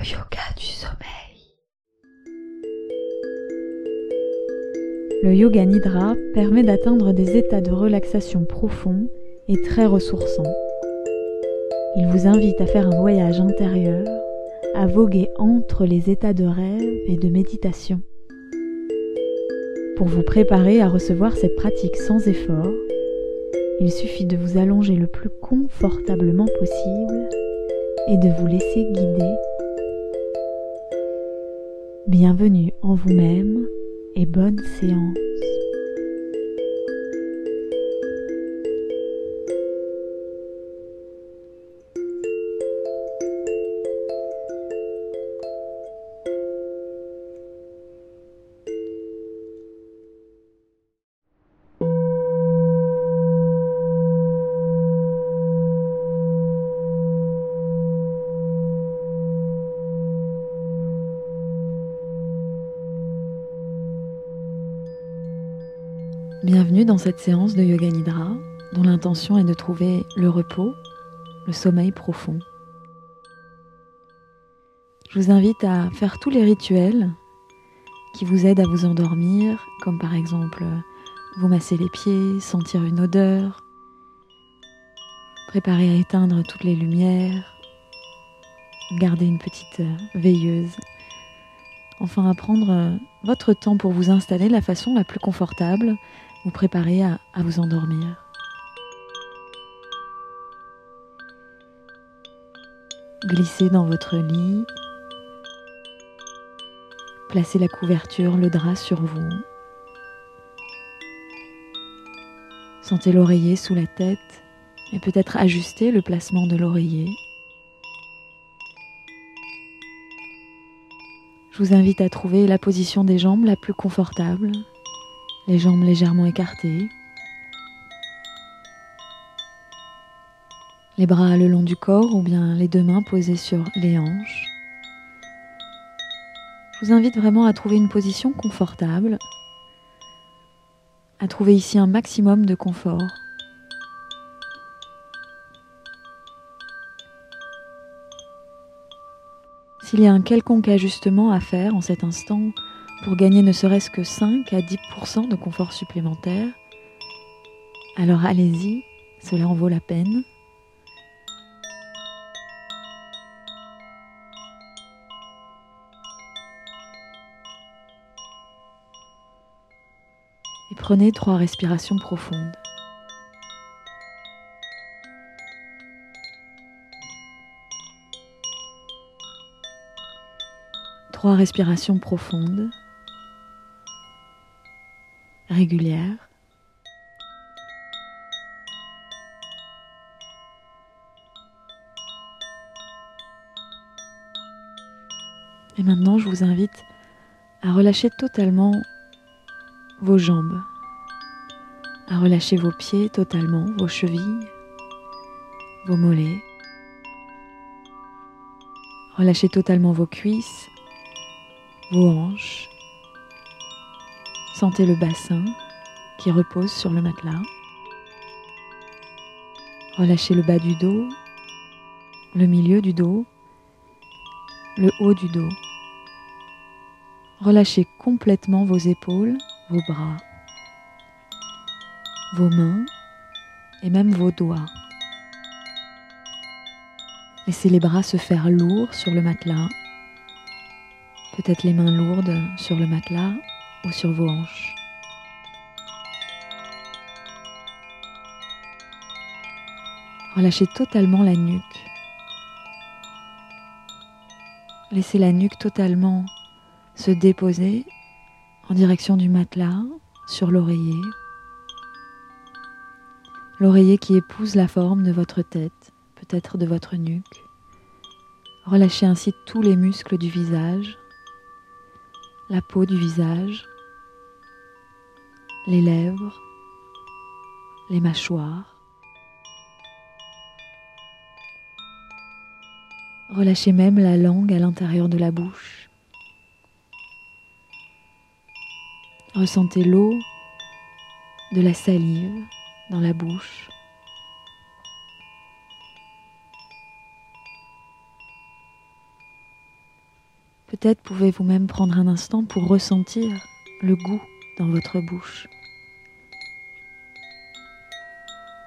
le yoga du sommeil. Le yoga nidra permet d'atteindre des états de relaxation profonds et très ressourçants. Il vous invite à faire un voyage intérieur, à voguer entre les états de rêve et de méditation. Pour vous préparer à recevoir cette pratique sans effort, il suffit de vous allonger le plus confortablement possible et de vous laisser guider. Bienvenue en vous-même et bonne séance. Dans cette séance de Yoga Nidra dont l'intention est de trouver le repos, le sommeil profond. Je vous invite à faire tous les rituels qui vous aident à vous endormir, comme par exemple vous masser les pieds, sentir une odeur, préparer à éteindre toutes les lumières, garder une petite veilleuse. Enfin, à prendre votre temps pour vous installer de la façon la plus confortable vous préparez à, vous endormir. Glissez dans votre lit. Placez la couverture, le drap sur vous. Sentez l'oreiller sous la tête et peut-être ajuster le placement de l'oreiller. Je vous invite à trouver la position des jambes la plus confortable, les jambes légèrement écartées, les bras le long du corps ou bien les deux mains posées sur les hanches. Je vous invite vraiment à trouver une position confortable, à trouver ici un maximum de confort. S'il y a un quelconque ajustement à faire en cet instant, pour gagner ne serait-ce que 5 à 10% de confort supplémentaire, alors allez-y, cela en vaut la peine. Et prenez trois respirations profondes. Trois respirations profondes régulière. Et maintenant, je vous invite à relâcher totalement vos jambes, à relâcher vos pieds totalement, vos chevilles, vos mollets. Relâchez totalement vos cuisses, vos hanches, Sentez le bassin qui repose sur le matelas. Relâchez le bas du dos, le milieu du dos, le haut du dos. Relâchez complètement vos épaules, vos bras, vos mains et même vos doigts. Laissez les bras se faire lourds sur le matelas, peut-être les mains lourdes sur le matelas ou sur vos hanches. Relâchez totalement la nuque. Laissez la nuque totalement se déposer en direction du matelas, sur l'oreiller. L'oreiller qui épouse la forme de votre tête, peut-être de votre nuque. Relâchez ainsi tous les muscles du visage, la peau du visage, les lèvres, les mâchoires. Relâchez même la langue à l'intérieur de la bouche. Ressentez l'eau de la salive dans la bouche. Peut-être pouvez-vous même prendre un instant pour ressentir le goût dans votre bouche.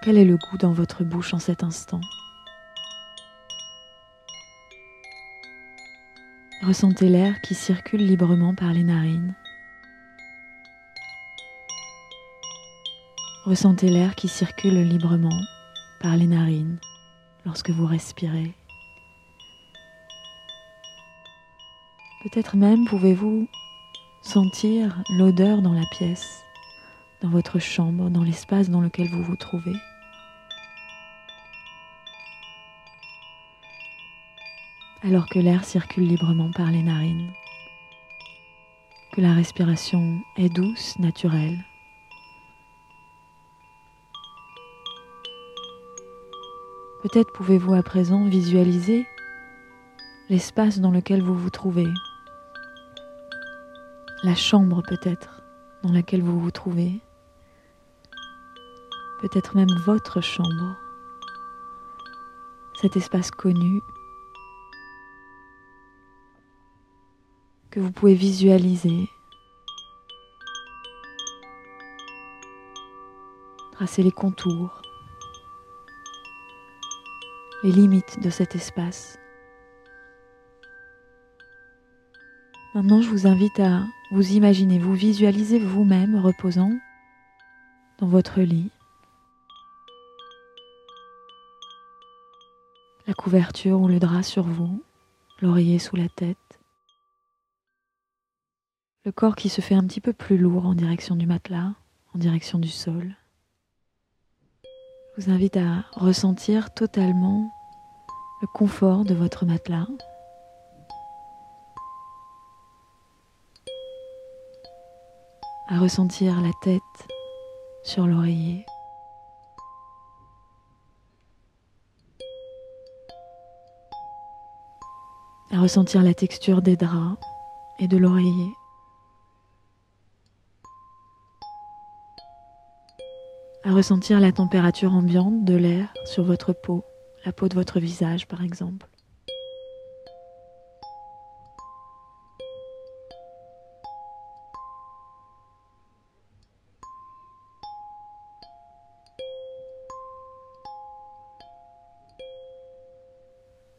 Quel est le goût dans votre bouche en cet instant Ressentez l'air qui circule librement par les narines. Ressentez l'air qui circule librement par les narines lorsque vous respirez. Peut-être même pouvez-vous sentir l'odeur dans la pièce, dans votre chambre, dans l'espace dans lequel vous vous trouvez. Alors que l'air circule librement par les narines, que la respiration est douce, naturelle. Peut-être pouvez-vous à présent visualiser l'espace dans lequel vous vous trouvez, la chambre peut-être dans laquelle vous vous trouvez, peut-être même votre chambre, cet espace connu que vous pouvez visualiser. Tracer les contours, les limites de cet espace. Maintenant, je vous invite à vous imaginer, vous visualiser vous-même reposant dans votre lit. La couverture ou le drap sur vous, l'oreiller sous la tête le corps qui se fait un petit peu plus lourd en direction du matelas, en direction du sol. Je vous invite à ressentir totalement le confort de votre matelas. À ressentir la tête sur l'oreiller. À ressentir la texture des draps et de l'oreiller. À ressentir la température ambiante de l'air sur votre peau, la peau de votre visage par exemple.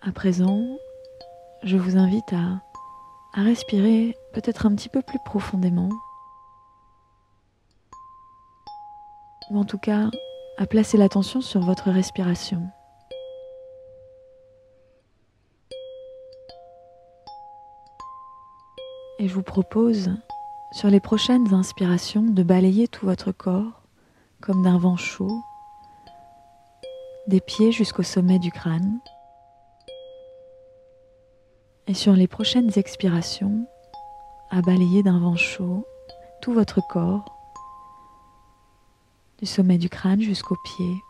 À présent, je vous invite à, à respirer peut-être un petit peu plus profondément ou en tout cas à placer l'attention sur votre respiration. Et je vous propose, sur les prochaines inspirations, de balayer tout votre corps comme d'un vent chaud, des pieds jusqu'au sommet du crâne. Et sur les prochaines expirations, à balayer d'un vent chaud tout votre corps du sommet du crâne jusqu'aux pieds.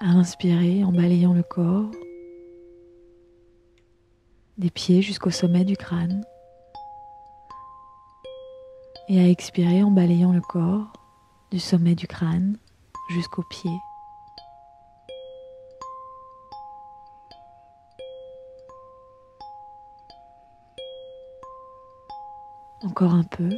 À inspirer en balayant le corps, des pieds jusqu'au sommet du crâne. Et à expirer en balayant le corps du sommet du crâne jusqu'aux pieds. Encore un peu.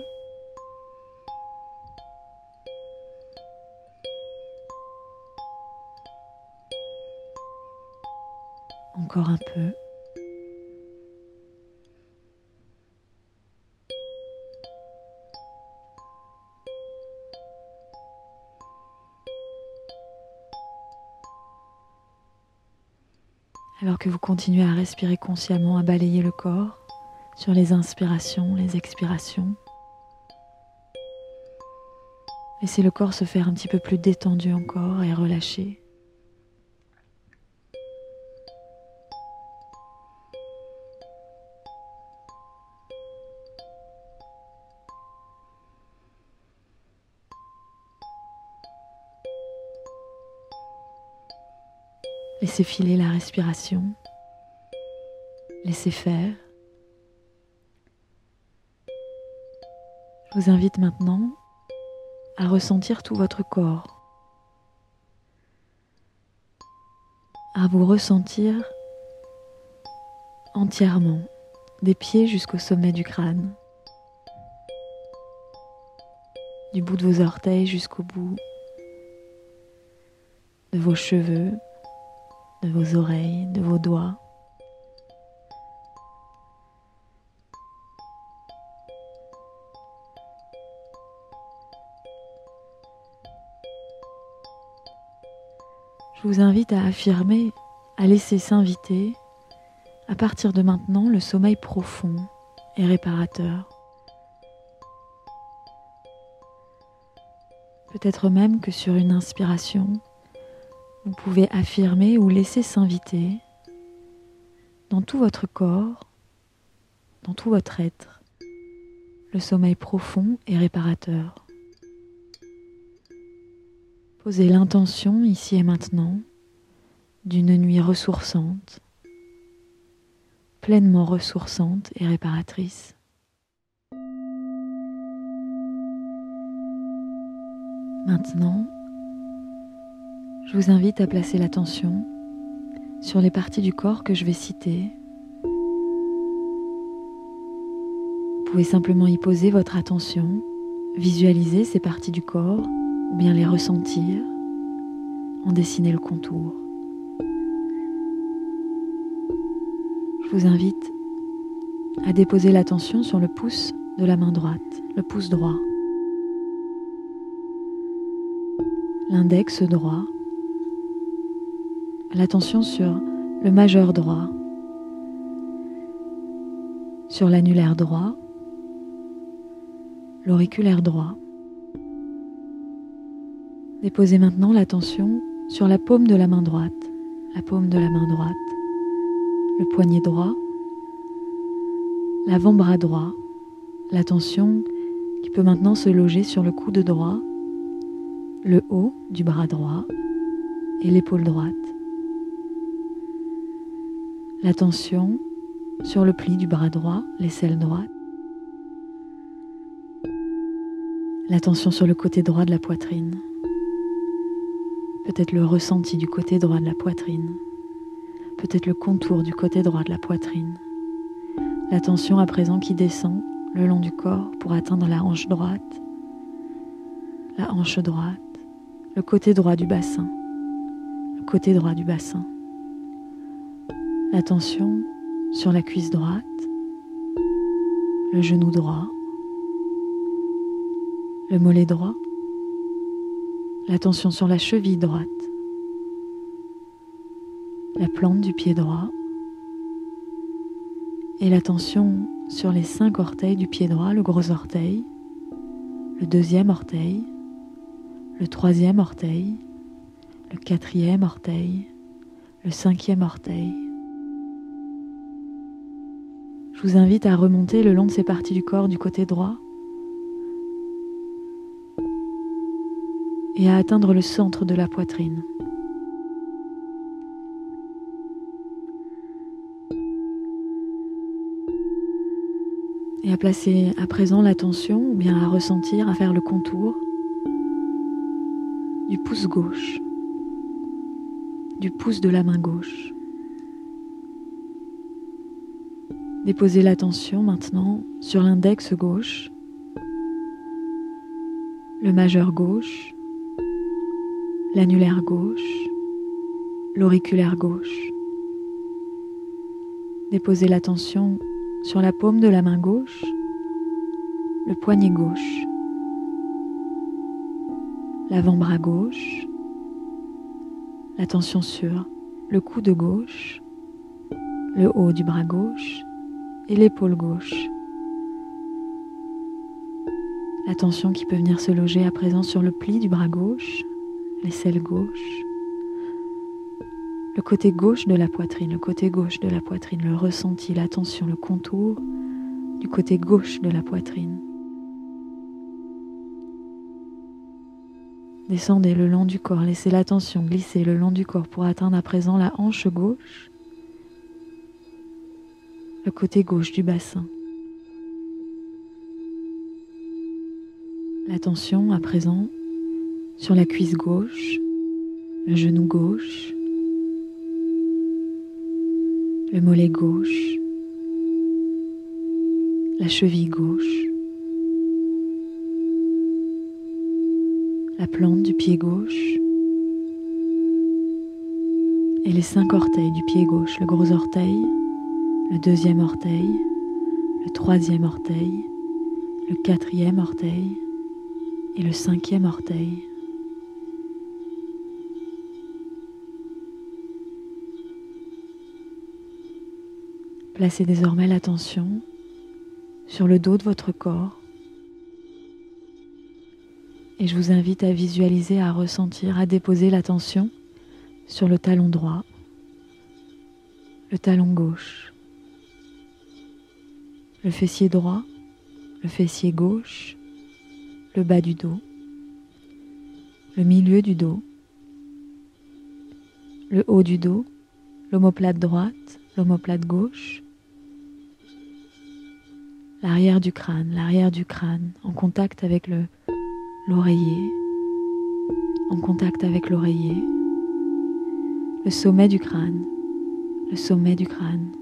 Encore un peu. Alors que vous continuez à respirer consciemment, à balayer le corps sur les inspirations, les expirations. Laissez le corps se faire un petit peu plus détendu encore et relâché. Laissez filer la respiration. Laissez faire. Je vous invite maintenant à ressentir tout votre corps, à vous ressentir entièrement, des pieds jusqu'au sommet du crâne, du bout de vos orteils jusqu'au bout de vos cheveux, de vos oreilles, de vos doigts. Je vous invite à affirmer, à laisser s'inviter, à partir de maintenant, le sommeil profond et réparateur. Peut-être même que sur une inspiration, vous pouvez affirmer ou laisser s'inviter dans tout votre corps, dans tout votre être, le sommeil profond et réparateur. Posez l'intention ici et maintenant d'une nuit ressourçante, pleinement ressourçante et réparatrice. Maintenant, je vous invite à placer l'attention sur les parties du corps que je vais citer. Vous pouvez simplement y poser votre attention, visualiser ces parties du corps ou bien les ressentir, en dessiner le contour. Je vous invite à déposer l'attention sur le pouce de la main droite, le pouce droit, l'index droit, l'attention sur le majeur droit, sur l'annulaire droit, l'auriculaire droit. Déposez maintenant l'attention sur la paume de la main droite, la paume de la main droite, le poignet droit, l'avant-bras droit, l'attention qui peut maintenant se loger sur le coude droit, le haut du bras droit et l'épaule droite. L'attention sur le pli du bras droit, l'aisselle droite. L'attention sur le côté droit de la poitrine. Peut-être le ressenti du côté droit de la poitrine. Peut-être le contour du côté droit de la poitrine. L'attention à présent qui descend le long du corps pour atteindre la hanche droite. La hanche droite. Le côté droit du bassin. Le côté droit du bassin. L'attention sur la cuisse droite, le genou droit, le mollet droit, l'attention sur la cheville droite, la plante du pied droit et l'attention sur les cinq orteils du pied droit, le gros orteil, le deuxième orteil, le troisième orteil, le quatrième orteil, le cinquième orteil, je vous invite à remonter le long de ces parties du corps du côté droit et à atteindre le centre de la poitrine. Et à placer à présent l'attention ou bien à ressentir, à faire le contour du pouce gauche, du pouce de la main gauche. Déposez l'attention maintenant sur l'index gauche, le majeur gauche, l'annulaire gauche, l'auriculaire gauche. Déposez l'attention sur la paume de la main gauche, le poignet gauche, l'avant-bras gauche, l'attention sur le coude gauche, le haut du bras gauche, et l'épaule gauche. L'attention qui peut venir se loger à présent sur le pli du bras gauche, l'aisselle gauche, le côté gauche de la poitrine, le côté gauche de la poitrine, le ressenti, l'attention, le contour du côté gauche de la poitrine. Descendez le long du corps, laissez l'attention glisser le long du corps pour atteindre à présent la hanche gauche, le côté gauche du bassin. L'attention à présent sur la cuisse gauche, le genou gauche, le mollet gauche, la cheville gauche, la plante du pied gauche et les cinq orteils du pied gauche, le gros orteil, le deuxième orteil, le troisième orteil, le quatrième orteil et le cinquième orteil. Placez désormais l'attention sur le dos de votre corps et je vous invite à visualiser, à ressentir, à déposer l'attention sur le talon droit, le talon gauche, le fessier droit, le fessier gauche, le bas du dos, le milieu du dos, le haut du dos, l'omoplate droite, l'omoplate gauche, l'arrière du crâne, l'arrière du crâne, en contact avec le l'oreiller, en contact avec l'oreiller, le sommet du crâne, le sommet du crâne,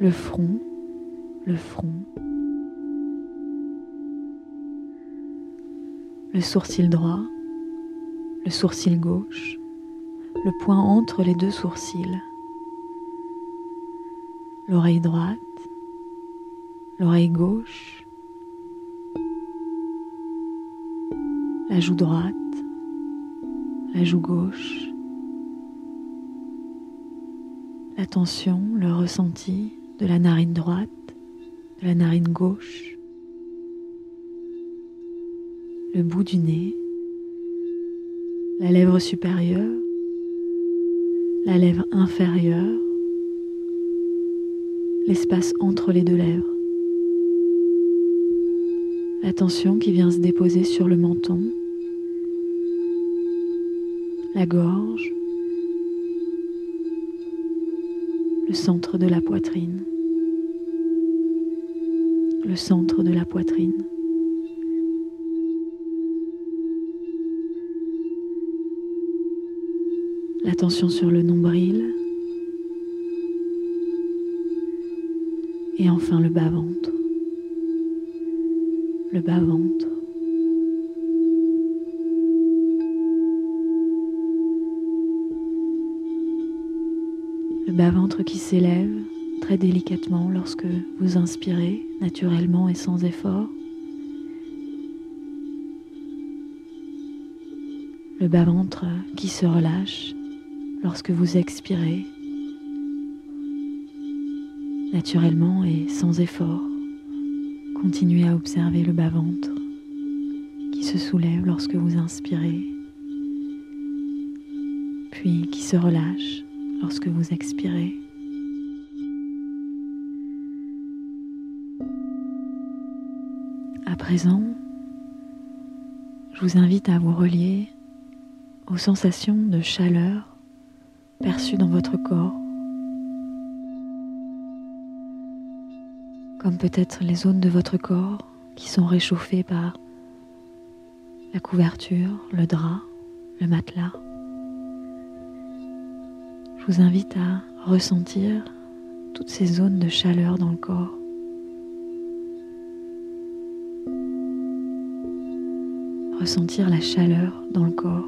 le front, le front, le sourcil droit, le sourcil gauche, le point entre les deux sourcils. L'oreille droite, l'oreille gauche, la joue droite, la joue gauche, la tension, le ressenti de la narine droite, de la narine gauche, le bout du nez, la lèvre supérieure, la lèvre inférieure, l'espace entre les deux lèvres. La tension qui vient se déposer sur le menton, la gorge, le centre de la poitrine, le centre de la poitrine. La tension sur le nombril, Et enfin le bas-ventre. Le bas-ventre. Bas-ventre qui s'élève très délicatement lorsque vous inspirez naturellement et sans effort. Le bas-ventre qui se relâche lorsque vous expirez naturellement et sans effort. Continuez à observer le bas-ventre qui se soulève lorsque vous inspirez, puis qui se relâche lorsque vous expirez. À présent, je vous invite à vous relier aux sensations de chaleur perçues dans votre corps comme peut-être les zones de votre corps qui sont réchauffées par la couverture, le drap, le matelas. Je vous invite à ressentir toutes ces zones de chaleur dans le corps. Ressentir la chaleur dans le corps.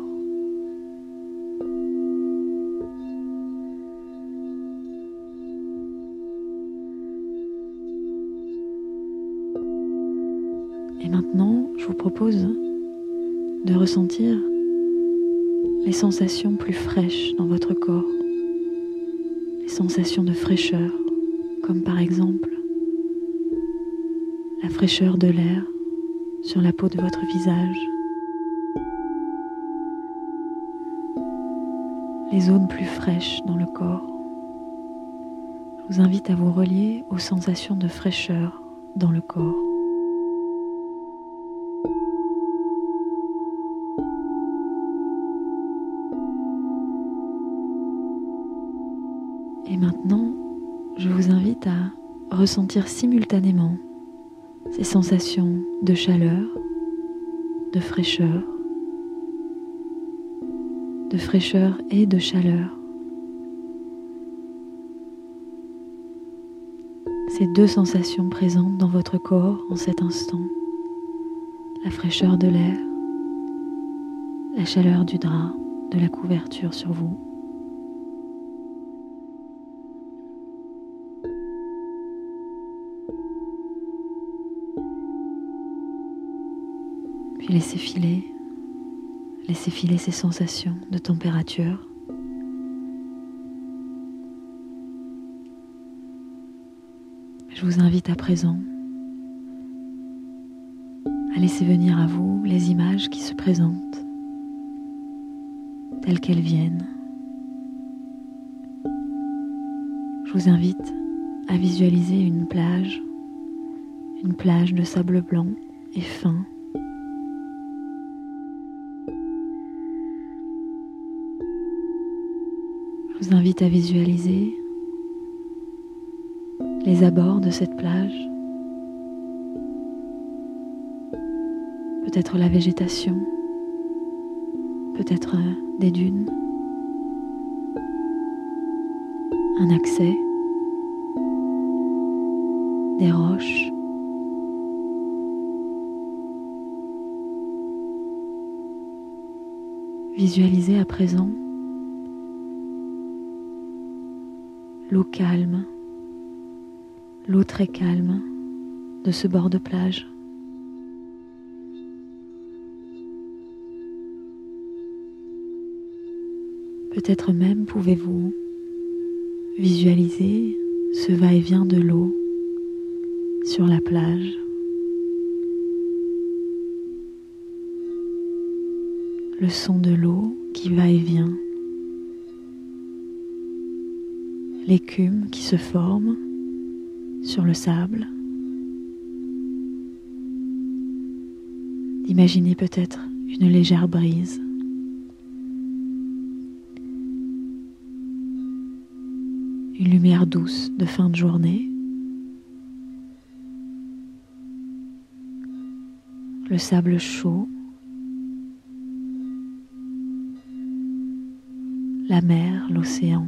maintenant, je vous propose de ressentir les sensations plus fraîches dans votre corps, sensations de fraîcheur, comme par exemple la fraîcheur de l'air sur la peau de votre visage, les zones plus fraîches dans le corps. Je vous invite à vous relier aux sensations de fraîcheur dans le corps. Et maintenant, je vous invite à ressentir simultanément ces sensations de chaleur, de fraîcheur, de fraîcheur et de chaleur. ces deux sensations présentes dans votre corps en cet instant. La fraîcheur de l'air, la chaleur du drap, de la couverture sur vous. Laissez filer, laissez filer ces sensations de température. Je vous invite à présent à laisser venir à vous les images qui se présentent telles qu'elles viennent. Je vous invite à visualiser une plage, une plage de sable blanc et fin. Vous invite à visualiser les abords de cette plage, peut-être la végétation, peut-être des dunes, un accès, des roches. Visualisez à présent l'eau calme, l'eau très calme de ce bord de plage. Peut-être même pouvez-vous visualiser ce va-et-vient de l'eau sur la plage. Le son de l'eau qui va et vient. L'écume qui se forme sur le sable. Imaginez peut-être une légère brise. une lumière douce de fin de journée, le sable chaud, la mer, l'océan,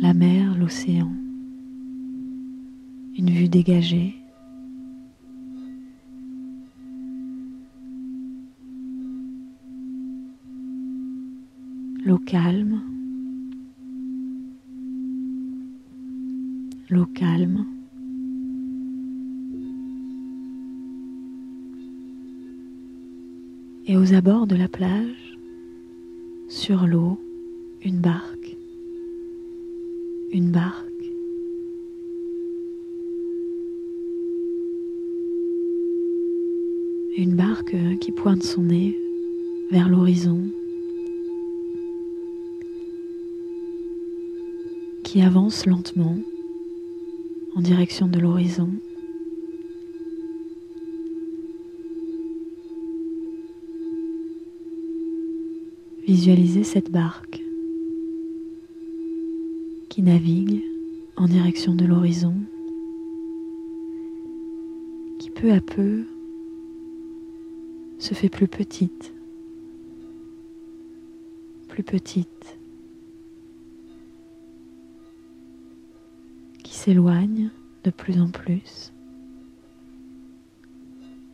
la mer, l'océan, une vue dégagée. L'eau calme, l'eau calme. Et aux abords de la plage, sur l'eau, une barque, une barque. Une barque qui pointe son nez vers l'horizon, qui avance lentement en direction de l'horizon. Visualisez cette barque qui navigue en direction de l'horizon, qui peu à peu se fait plus petite, plus petite. s'éloigne de plus en plus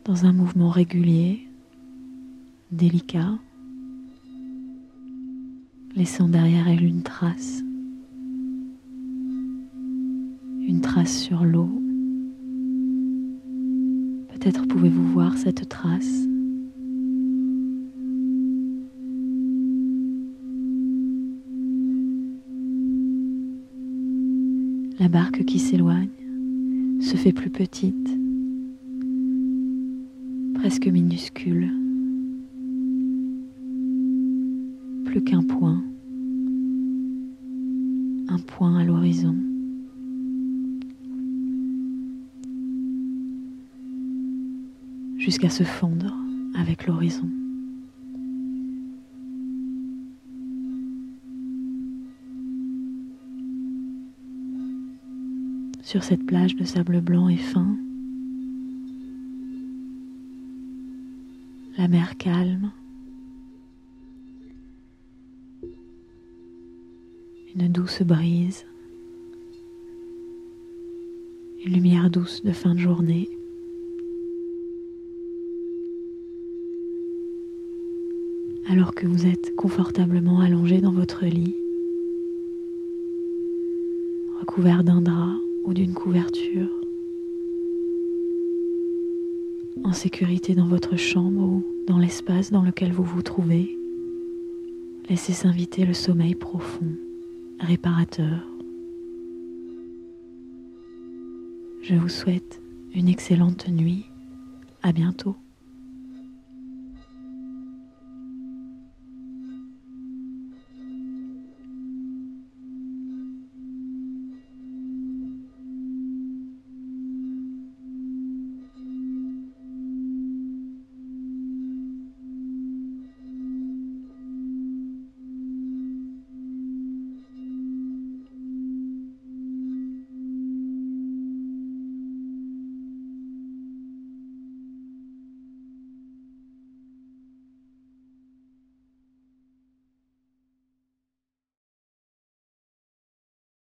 dans un mouvement régulier, délicat, laissant derrière elle une trace, une trace sur l'eau. Peut-être pouvez-vous voir cette trace La barque qui s'éloigne se fait plus petite, presque minuscule, plus qu'un point, un point à l'horizon. Jusqu'à se fondre avec l'horizon. sur cette plage de sable blanc et fin. La mer calme. Une douce brise. une lumière douce de fin de journée. Alors que vous êtes confortablement allongé dans votre lit, recouvert d'un drap ou d'une couverture, en sécurité dans votre chambre ou dans l'espace dans lequel vous vous trouvez, laissez s'inviter le sommeil profond, réparateur. Je vous souhaite une excellente nuit. À bientôt.